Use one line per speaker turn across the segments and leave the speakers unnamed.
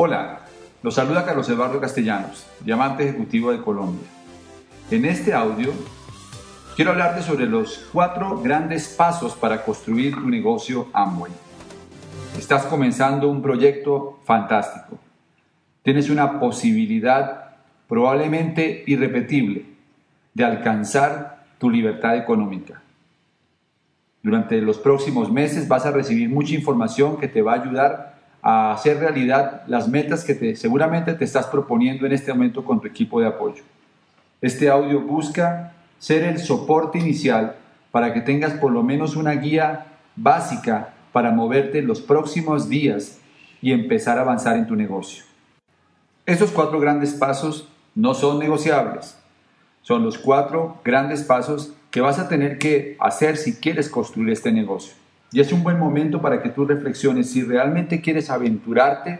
Hola, los saluda Carlos Eduardo Castellanos, diamante ejecutivo de Colombia. En este audio quiero hablarte sobre los cuatro grandes pasos para construir tu negocio Amway. Estás comenzando un proyecto fantástico. Tienes una posibilidad probablemente irrepetible de alcanzar tu libertad económica. Durante los próximos meses vas a recibir mucha información que te va a ayudar a hacer realidad las metas que te, seguramente te estás proponiendo en este momento con tu equipo de apoyo. Este audio busca ser el soporte inicial para que tengas por lo menos una guía básica para moverte los próximos días y empezar a avanzar en tu negocio. Estos cuatro grandes pasos no son negociables. Son los cuatro grandes pasos que vas a tener que hacer si quieres construir este negocio. Y es un buen momento para que tú reflexiones si realmente quieres aventurarte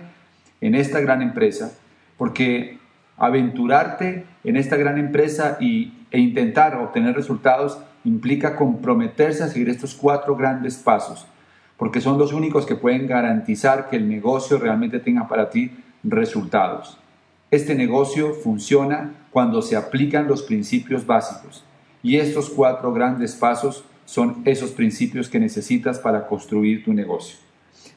en esta gran empresa, porque aventurarte en esta gran empresa y, e intentar obtener resultados implica comprometerse a seguir estos cuatro grandes pasos, porque son los únicos que pueden garantizar que el negocio realmente tenga para ti resultados. Este negocio funciona cuando se aplican los principios básicos y estos cuatro grandes pasos son esos principios que necesitas para construir tu negocio.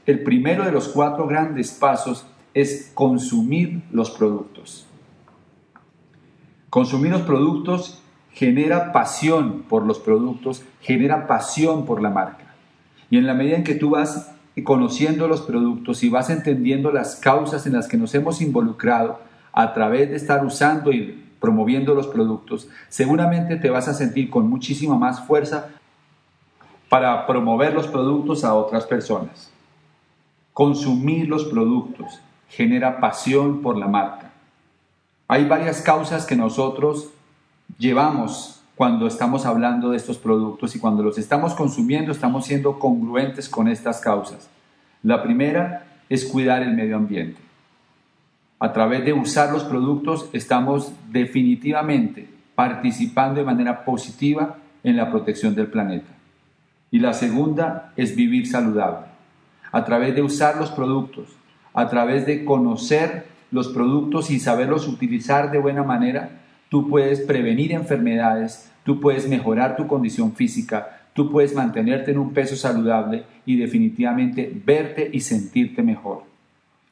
El primero de los cuatro grandes pasos es consumir los productos. Consumir los productos genera pasión por los productos, genera pasión por la marca. Y en la medida en que tú vas conociendo los productos y vas entendiendo las causas en las que nos hemos involucrado a través de estar usando y promoviendo los productos, seguramente te vas a sentir con muchísima más fuerza para promover los productos a otras personas. Consumir los productos genera pasión por la marca. Hay varias causas que nosotros llevamos cuando estamos hablando de estos productos y cuando los estamos consumiendo estamos siendo congruentes con estas causas. La primera es cuidar el medio ambiente. A través de usar los productos estamos definitivamente participando de manera positiva en la protección del planeta. Y la segunda es vivir saludable. A través de usar los productos, a través de conocer los productos y saberlos utilizar de buena manera, tú puedes prevenir enfermedades, tú puedes mejorar tu condición física, tú puedes mantenerte en un peso saludable y definitivamente verte y sentirte mejor.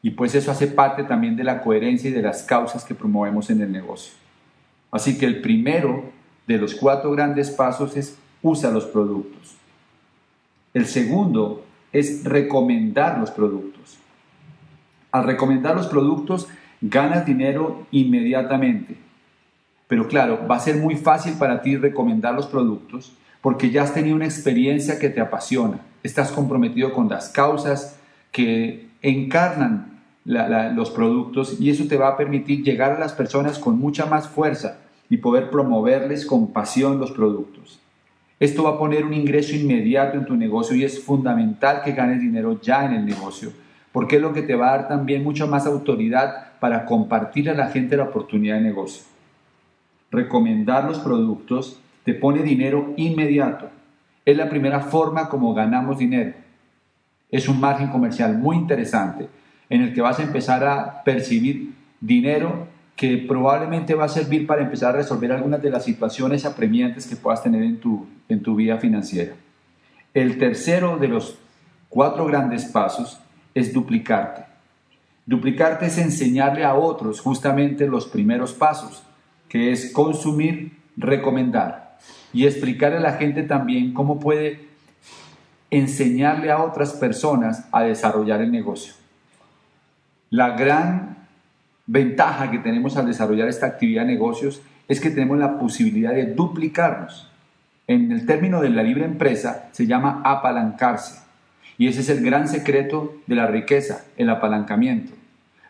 Y pues eso hace parte también de la coherencia y de las causas que promovemos en el negocio. Así que el primero de los cuatro grandes pasos es usa los productos. El segundo es recomendar los productos. Al recomendar los productos ganas dinero inmediatamente. Pero claro, va a ser muy fácil para ti recomendar los productos porque ya has tenido una experiencia que te apasiona. Estás comprometido con las causas que encarnan los productos y eso te va a permitir llegar a las personas con mucha más fuerza y poder promoverles con pasión los productos. Esto va a poner un ingreso inmediato en tu negocio y es fundamental que ganes dinero ya en el negocio, porque es lo que te va a dar también mucha más autoridad para compartir a la gente la oportunidad de negocio. Recomendar los productos te pone dinero inmediato. Es la primera forma como ganamos dinero. Es un margen comercial muy interesante en el que vas a empezar a percibir dinero que probablemente va a servir para empezar a resolver algunas de las situaciones apremiantes que puedas tener en tu, en tu vida financiera. El tercero de los cuatro grandes pasos es duplicarte. Duplicarte es enseñarle a otros justamente los primeros pasos, que es consumir, recomendar y explicarle a la gente también cómo puede enseñarle a otras personas a desarrollar el negocio. La gran ventaja que tenemos al desarrollar esta actividad de negocios es que tenemos la posibilidad de duplicarnos. En el término de la libre empresa se llama apalancarse. Y ese es el gran secreto de la riqueza, el apalancamiento.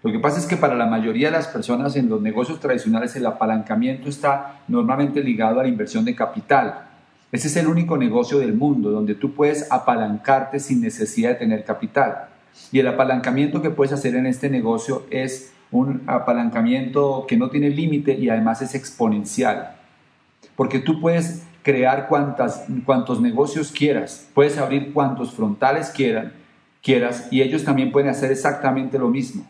Lo que pasa es que para la mayoría de las personas en los negocios tradicionales el apalancamiento está normalmente ligado a la inversión de capital. Ese es el único negocio del mundo donde tú puedes apalancarte sin necesidad de tener capital. Y el apalancamiento que puedes hacer en este negocio es un apalancamiento que no tiene límite y además es exponencial. Porque tú puedes crear cuantas, cuantos negocios quieras, puedes abrir cuantos frontales quieran, quieras y ellos también pueden hacer exactamente lo mismo.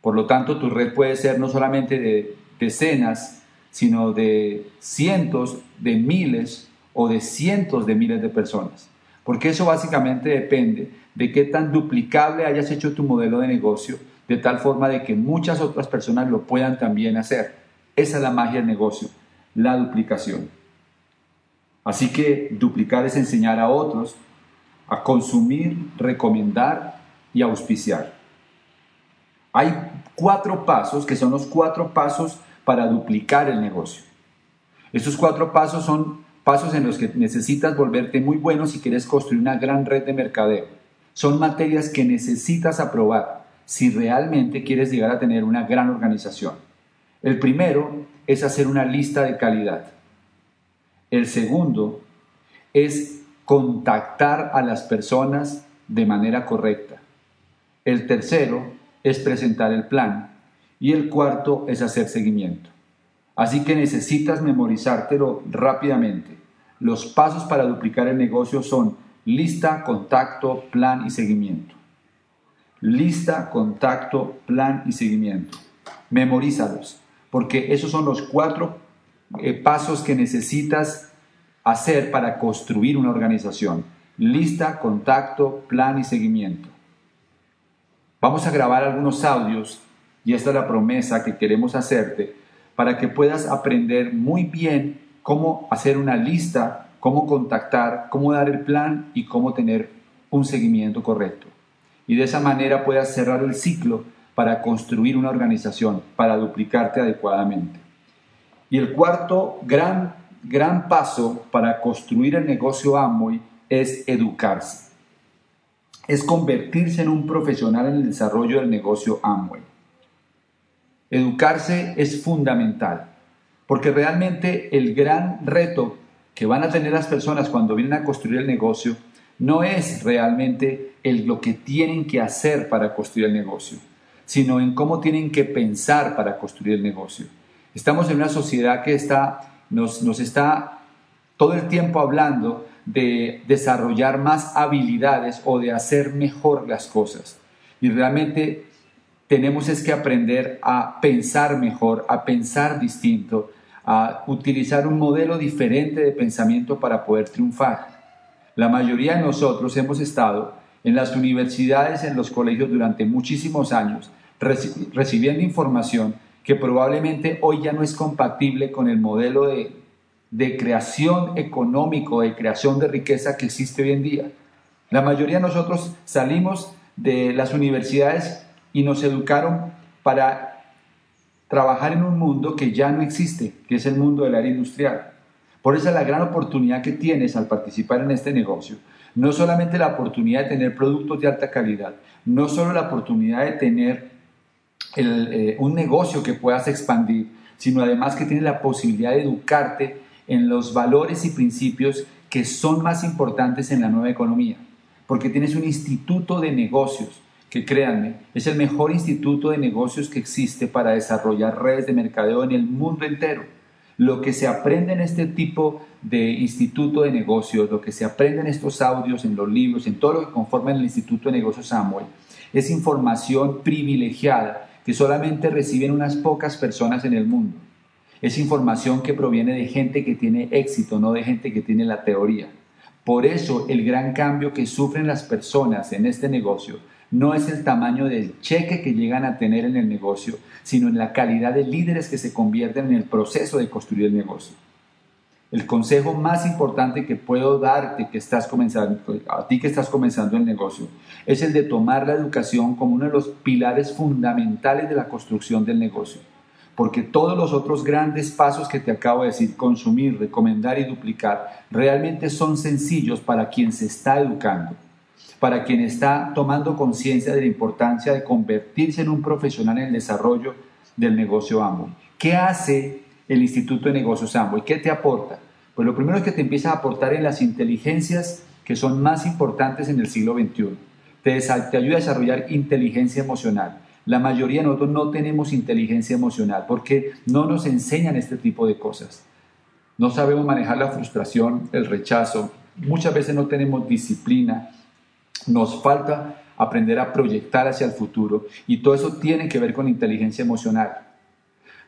Por lo tanto, tu red puede ser no solamente de decenas, sino de cientos, de miles o de cientos de miles de personas. Porque eso básicamente depende de qué tan duplicable hayas hecho tu modelo de negocio, de tal forma de que muchas otras personas lo puedan también hacer. Esa es la magia del negocio, la duplicación. Así que duplicar es enseñar a otros a consumir, recomendar y auspiciar. Hay cuatro pasos que son los cuatro pasos para duplicar el negocio. Estos cuatro pasos son pasos en los que necesitas volverte muy bueno si quieres construir una gran red de mercadeo. Son materias que necesitas aprobar si realmente quieres llegar a tener una gran organización. El primero es hacer una lista de calidad. El segundo es contactar a las personas de manera correcta. El tercero es presentar el plan. Y el cuarto es hacer seguimiento. Así que necesitas memorizártelo rápidamente. Los pasos para duplicar el negocio son lista, contacto, plan y seguimiento. Lista, contacto, plan y seguimiento. Memorízalos, porque esos son los cuatro eh, pasos que necesitas hacer para construir una organización. Lista, contacto, plan y seguimiento. Vamos a grabar algunos audios y esta es la promesa que queremos hacerte para que puedas aprender muy bien cómo hacer una lista, cómo contactar, cómo dar el plan y cómo tener un seguimiento correcto. Y de esa manera puedas cerrar el ciclo para construir una organización, para duplicarte adecuadamente. Y el cuarto gran, gran paso para construir el negocio Amway es educarse. Es convertirse en un profesional en el desarrollo del negocio Amway. Educarse es fundamental, porque realmente el gran reto que van a tener las personas cuando vienen a construir el negocio no es realmente el, lo que tienen que hacer para construir el negocio, sino en cómo tienen que pensar para construir el negocio. Estamos en una sociedad que está, nos, nos está todo el tiempo hablando de desarrollar más habilidades o de hacer mejor las cosas. Y realmente tenemos es que aprender a pensar mejor, a pensar distinto, a utilizar un modelo diferente de pensamiento para poder triunfar. La mayoría de nosotros hemos estado en las universidades, en los colegios durante muchísimos años, recibiendo información que probablemente hoy ya no es compatible con el modelo de, creación económico, de creación de riqueza que existe hoy en día. La mayoría de nosotros salimos de las universidades y nos educaron para trabajar en un mundo que ya no existe, que es el mundo del área industrial. Por eso la gran oportunidad que tienes al participar en este negocio. No solamente la oportunidad de tener productos de alta calidad, no solo la oportunidad de tener eh, un negocio que puedas expandir, sino además que tienes la posibilidad de educarte en los valores y principios que son más importantes en la nueva economía. Porque tienes un instituto de negocios, que créanme, es el mejor instituto de negocios que existe para desarrollar redes de mercadeo en el mundo entero. Lo que se aprende en este tipo de instituto de negocios, lo que se aprende en estos audios, en los libros, en todo lo que conforma el Instituto de Negocios Samuel, es información privilegiada que solamente reciben unas pocas personas en el mundo. Es información que proviene de gente que tiene éxito, no de gente que tiene la teoría. Por eso el gran cambio que sufren las personas en este negocio no es el tamaño del cheque que llegan a tener en el negocio, sino en la calidad de líderes que se convierten en el proceso de construir el negocio. El consejo más importante que puedo darte que estás comenzando, a ti que estás comenzando el negocio es el de tomar la educación como uno de los pilares fundamentales de la construcción del negocio. Porque todos los otros grandes pasos que te acabo de decir, consumir, recomendar y duplicar, realmente son sencillos para quien se está educando. Para quien está tomando conciencia de la importancia de convertirse en un profesional en el desarrollo del negocio Amway. ¿Qué hace el Instituto de Negocios Amway? ¿Qué te aporta? Pues lo primero es que te empieza a aportar en las inteligencias que son más importantes en el siglo XXI. Te, te ayuda a desarrollar inteligencia emocional. La mayoría de nosotros no tenemos inteligencia emocional porque no nos enseñan este tipo de cosas. No sabemos manejar la frustración, el rechazo. Muchas veces no tenemos disciplina. Nos falta aprender a proyectar hacia el futuro y todo eso tiene que ver con inteligencia emocional.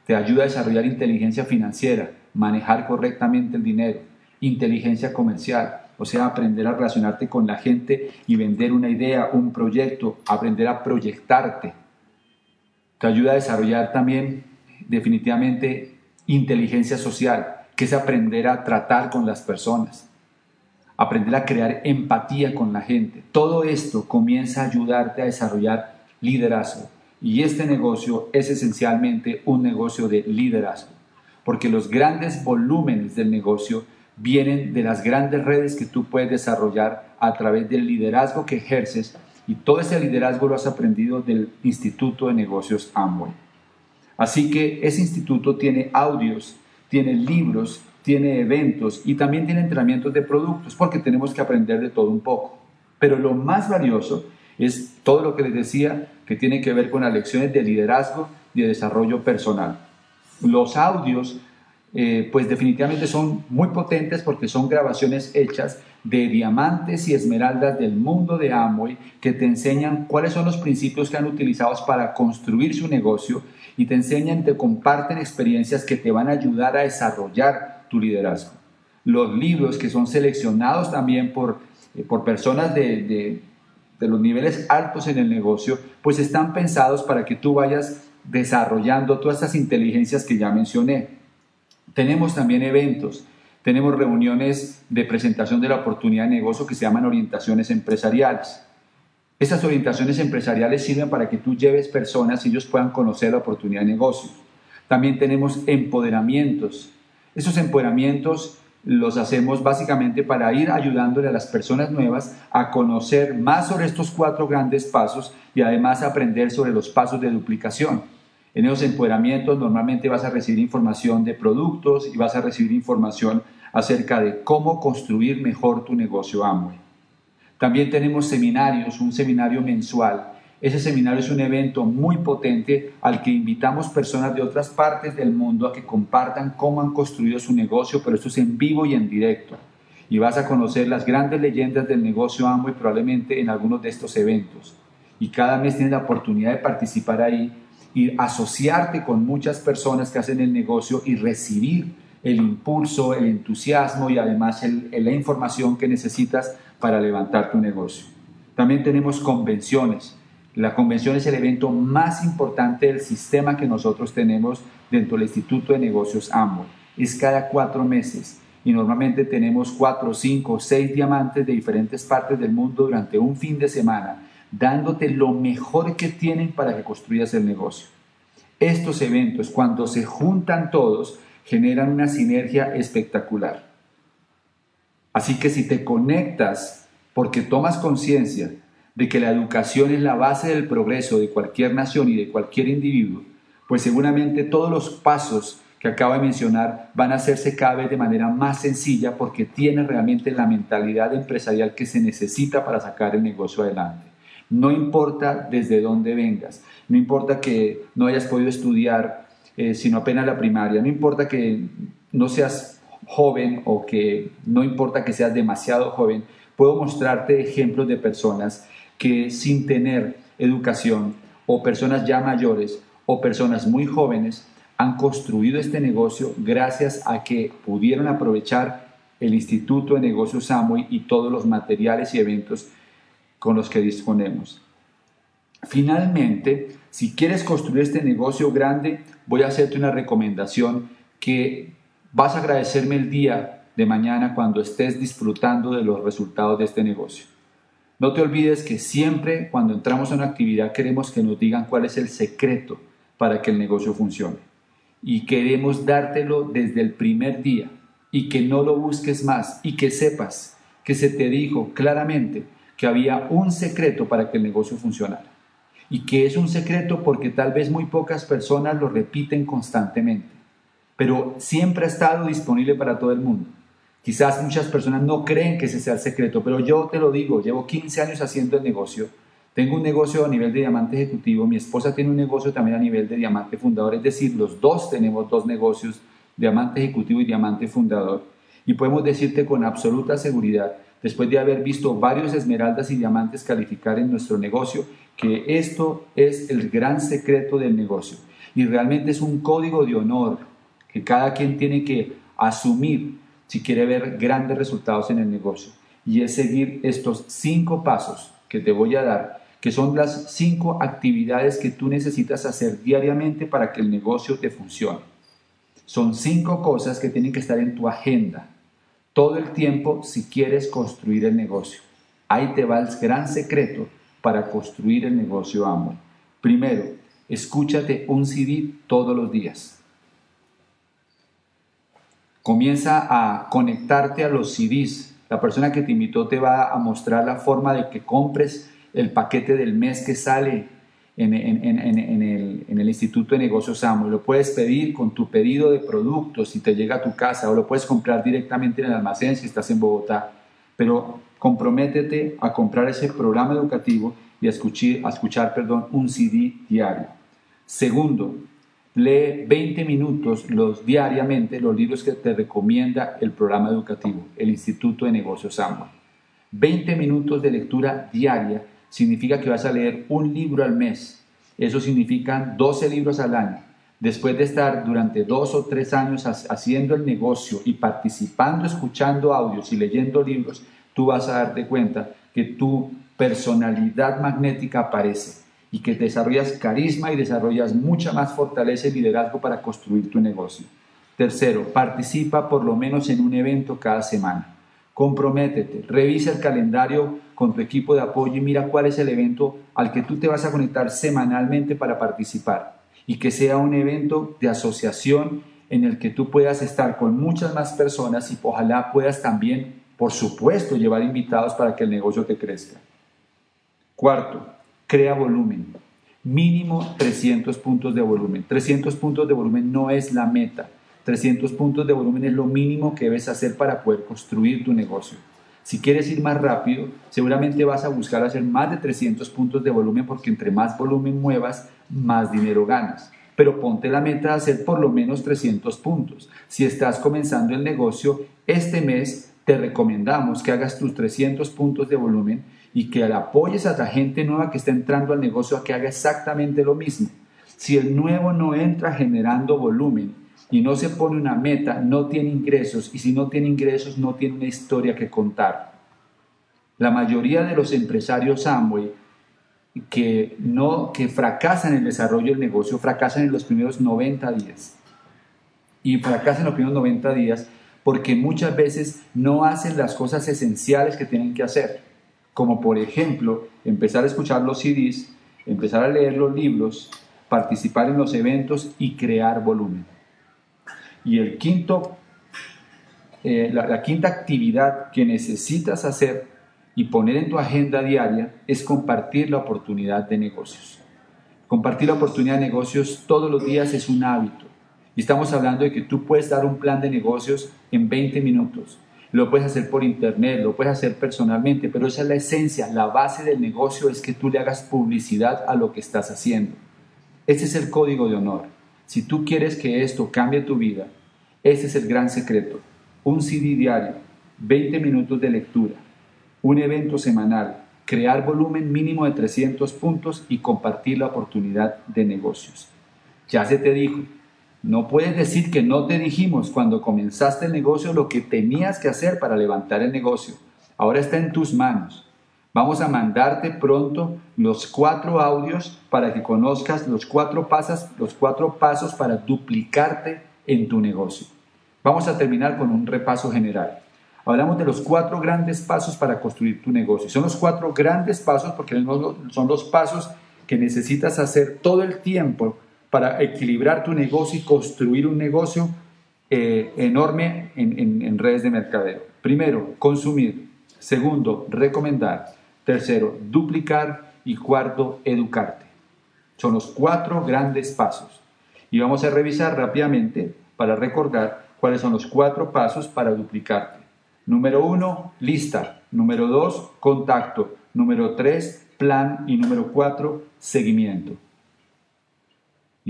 Te ayuda a desarrollar inteligencia financiera, manejar correctamente el dinero, inteligencia comercial, o sea, aprender a relacionarte con la gente y vender una idea, un proyecto, aprender a proyectarte. Te ayuda a desarrollar también definitivamente inteligencia social, que es aprender a tratar con las personas, aprender a crear empatía con la gente. Todo esto comienza a ayudarte a desarrollar liderazgo. Y este negocio es esencialmente un negocio de liderazgo porque los grandes volúmenes del negocio vienen de las grandes redes que tú puedes desarrollar a través del liderazgo que ejerces y todo ese liderazgo lo has aprendido del Instituto de Negocios Amway. Así que ese instituto tiene audios, tiene libros, tiene eventos y también tiene entrenamientos de productos porque tenemos que aprender de todo un poco. Pero lo más valioso es todo lo que les decía que tiene que ver con las lecciones de liderazgo y de desarrollo personal los audios, eh, pues definitivamente son muy potentes porque son grabaciones hechas de diamantes y esmeraldas del mundo de Amway que te enseñan cuáles son los principios que han utilizado para construir su negocio y te enseñan, te comparten experiencias que te van a ayudar a desarrollar tu liderazgo. Los libros que son seleccionados también por, eh, por personas de, de los niveles altos en el negocio, pues están pensados para que tú vayas desarrollando todas estas inteligencias que ya mencioné. Tenemos también eventos, tenemos reuniones de presentación de la oportunidad de negocio que se llaman orientaciones empresariales. Estas orientaciones empresariales sirven para que tú lleves personas y ellos puedan conocer la oportunidad de negocio. También tenemos empoderamientos. Esos empoderamientos los hacemos básicamente para ir ayudándole a las personas nuevas a conocer más sobre estos cuatro grandes pasos y además aprender sobre los pasos de duplicación. En esos empoderamientos normalmente vas a recibir información de productos y vas a recibir información acerca de cómo construir mejor tu negocio Amway. También tenemos seminarios, un seminario mensual. Ese seminario es un evento muy potente al que invitamos personas de otras partes del mundo a que compartan cómo han construido su negocio, pero esto es en vivo y en directo. Y vas a conocer las grandes leyendas del negocio Amway probablemente en algunos de estos eventos. Y cada mes tienes la oportunidad de participar ahí y asociarte con muchas personas que hacen el negocio y recibir el impulso, el entusiasmo y además la información que necesitas para levantar tu negocio. También tenemos convenciones. La convención es el evento más importante del sistema que nosotros tenemos dentro del Instituto de Negocios AMO. Es cada cuatro meses y normalmente tenemos cuatro, cinco, seis diamantes de diferentes partes del mundo durante un fin de semana dándote lo mejor que tienen para que construyas el negocio. Estos eventos, cuando se juntan todos, generan una sinergia espectacular. Así que si te conectas porque tomas conciencia de que la educación es la base del progreso de cualquier nación y de cualquier individuo, pues seguramente todos los pasos que acabo de mencionar van a hacerse cada vez de manera más sencilla porque tienes realmente la mentalidad empresarial que se necesita para sacar el negocio adelante. No importa desde dónde vengas, no importa que no hayas podido estudiar eh, sino apenas la primaria, no importa que no seas joven o que no importa que seas demasiado joven, puedo mostrarte ejemplos de personas que sin tener educación o personas ya mayores o personas muy jóvenes han construido este negocio gracias a que pudieron aprovechar el Instituto de Negocios Samui y todos los materiales y eventos con los que disponemos. Finalmente, si quieres construir este negocio grande, voy a hacerte una recomendación que vas a agradecerme el día de mañana cuando estés disfrutando de los resultados de este negocio. No te olvides que siempre cuando entramos a una actividad queremos que nos digan cuál es el secreto para que el negocio funcione. Y queremos dártelo desde el primer día y que no lo busques más y que sepas que se te dijo claramente que había un secreto para que el negocio funcionara. Y que es un secreto porque tal vez muy pocas personas lo repiten constantemente, pero siempre ha estado disponible para todo el mundo. Quizás muchas personas no creen que ese sea el secreto, pero yo te lo digo, llevo 15 años haciendo el negocio. Tengo un negocio a nivel de diamante ejecutivo, mi esposa tiene un negocio también a nivel de diamante fundador, es decir, los dos tenemos dos negocios, diamante ejecutivo y diamante fundador. Y podemos decirte con absoluta seguridad, después de haber visto varios esmeraldas y diamantes calificar en nuestro negocio, que esto es el gran secreto del negocio. Y realmente es un código de honor que cada quien tiene que asumir si quiere ver grandes resultados en el negocio. Y es seguir estos cinco pasos que te voy a dar, que son las cinco actividades que tú necesitas hacer diariamente para que el negocio te funcione. Son cinco cosas que tienen que estar en tu agenda todo el tiempo si quieres construir el negocio. Ahí te va el gran secreto para construir el negocio Amway. Primero, escúchate un CD todos los días. Comienza a conectarte a los CDs. La persona que te invitó te va a mostrar la forma de que compres el paquete del mes que sale en, el, Instituto de Negocios Amo. Lo puedes pedir con tu pedido de productos si te llega a tu casa o lo puedes comprar directamente en el almacén si estás en Bogotá. Pero comprométete a comprar ese programa educativo y a escuchar, a escuchar perdón, un CD diario. Segundo, Lee 20 minutos los, diariamente los libros que te recomienda el programa educativo, el Instituto de Negocios Amway. 20 minutos de lectura diaria significa que vas a leer un libro al mes. Eso significa 12 libros al año. Después de estar durante dos o tres años haciendo el negocio y participando, escuchando audios y leyendo libros, tú vas a darte cuenta que tu personalidad magnética aparece y que desarrollas carisma y desarrollas mucha más fortaleza y liderazgo para construir tu negocio. Tercero, participa por lo menos en un evento cada semana. Comprométete, revisa el calendario con tu equipo de apoyo y mira cuál es el evento al que tú te vas a conectar semanalmente para participar y que sea un evento de asociación en el que tú puedas estar con muchas más personas y ojalá puedas también, por supuesto, llevar invitados para que el negocio te crezca. Cuarto, crea volumen. Mínimo 300 puntos de volumen. 300 puntos de volumen no es la meta. 300 puntos de volumen es lo mínimo que debes hacer para poder construir tu negocio. Si quieres ir más rápido, seguramente vas a buscar hacer más de 300 puntos de volumen porque entre más volumen muevas, más dinero ganas. Pero ponte la meta de hacer por lo menos 300 puntos. Si estás comenzando el negocio, este mes te recomendamos que hagas tus 300 puntos de volumen y que apoyes a la gente nueva que está entrando al negocio a que haga exactamente lo mismo. Si el nuevo no entra generando volumen y no se pone una meta, no tiene ingresos y si no tiene ingresos no tiene una historia que contar. La mayoría de los empresarios Amway que, no, que fracasan en el desarrollo del negocio fracasan en los primeros 90 días. Y fracasan en los primeros 90 días porque muchas veces no hacen las cosas esenciales que tienen que hacer como por ejemplo empezar a escuchar los CDs, empezar a leer los libros, participar en los eventos y crear volumen. Y el quinto, eh, la, la quinta actividad que necesitas hacer y poner en tu agenda diaria es compartir la oportunidad de negocios. Compartir la oportunidad de negocios todos los días es un hábito. Y estamos hablando de que tú puedes dar un plan de negocios en 20 minutos lo puedes hacer por internet, lo puedes hacer personalmente, pero esa es la esencia, la base del negocio es que tú le hagas publicidad a lo que estás haciendo. Ese es el código de honor. Si tú quieres que esto cambie tu vida, ese es el gran secreto. Un CD diario, 20 minutos de lectura, un evento semanal, crear volumen mínimo de 300 puntos y compartir la oportunidad de negocios. Ya se te dijo, no puedes decir que no te dijimos cuando comenzaste el negocio lo que tenías que hacer para levantar el negocio. Ahora está en tus manos. Vamos a mandarte pronto los cuatro audios para que conozcas los cuatro pasos, los cuatro pasos para duplicarte en tu negocio. Vamos a terminar con un repaso general. Hablamos de los cuatro grandes pasos para construir tu negocio. Son los cuatro grandes pasos porque son los pasos que necesitas hacer todo el tiempo para equilibrar tu negocio y construir un negocio eh, enorme en, en redes de mercadeo. Primero, consumir. Segundo, recomendar. Tercero, duplicar. Y cuarto, educarte. Son los cuatro grandes pasos. Y vamos a revisar rápidamente para recordar cuáles son los cuatro pasos para duplicarte. Número uno, lista. Número dos, contacto. Número tres, plan. Y número cuatro, seguimiento.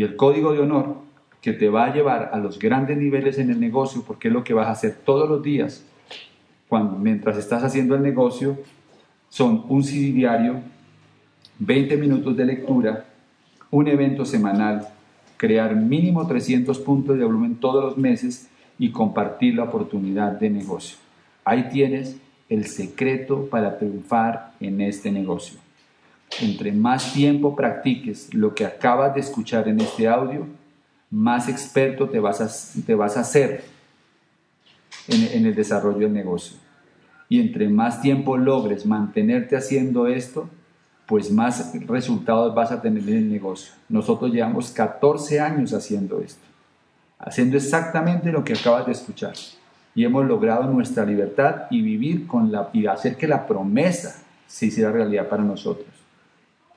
Y el código de honor que te va a llevar a los grandes niveles en el negocio, porque es lo que vas a hacer todos los días, cuando, mientras estás haciendo el negocio, son un CD diario, 20 minutos de lectura, un evento semanal, crear mínimo 300 puntos de volumen todos los meses y compartir la oportunidad de negocio. Ahí tienes el secreto para triunfar en este negocio. Entre más tiempo practiques lo que acabas de escuchar en este audio, más experto te vas a, te vas a hacer en, el desarrollo del negocio. Y entre más tiempo logres mantenerte haciendo esto, pues más resultados vas a tener en el negocio. Nosotros llevamos 14 años haciendo esto, haciendo exactamente lo que acabas de escuchar. Y hemos logrado nuestra libertad y vivir con la y hacer que la promesa se hiciera realidad para nosotros.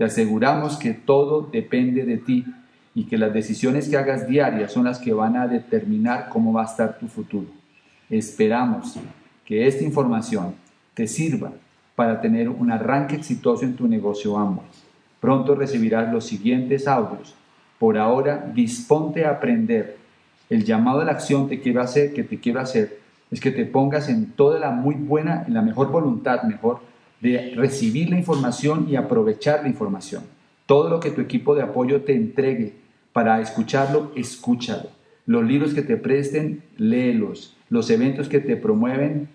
Te aseguramos que todo depende de ti y que las decisiones que hagas diarias son las que van a determinar cómo va a estar tu futuro. Esperamos que esta información te sirva para tener un arranque exitoso en tu negocio ambos. Pronto recibirás los siguientes audios. Por ahora, disponte a aprender. El llamado a la acción te quiero hacer, que te quiero hacer es que te pongas en toda la muy buena, en la mejor voluntad, mejor, de recibir la información y aprovechar la información. Todo lo que tu equipo de apoyo te entregue para escucharlo, escúchalo. Los libros que te presten, léelos. Los eventos que te promueven,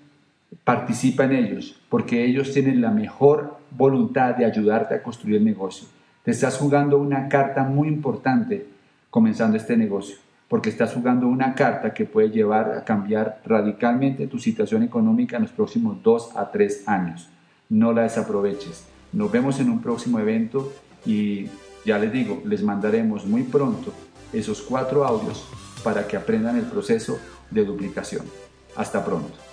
participa en ellos, porque ellos tienen la mejor voluntad de ayudarte a construir el negocio. Te estás jugando una carta muy importante comenzando este negocio, porque estás jugando una carta que puede llevar a cambiar radicalmente tu situación económica en los próximos dos a tres años. No la desaproveches. Nos vemos en un próximo evento y ya les digo, les mandaremos muy pronto esos cuatro audios para que aprendan el proceso de duplicación. Hasta pronto.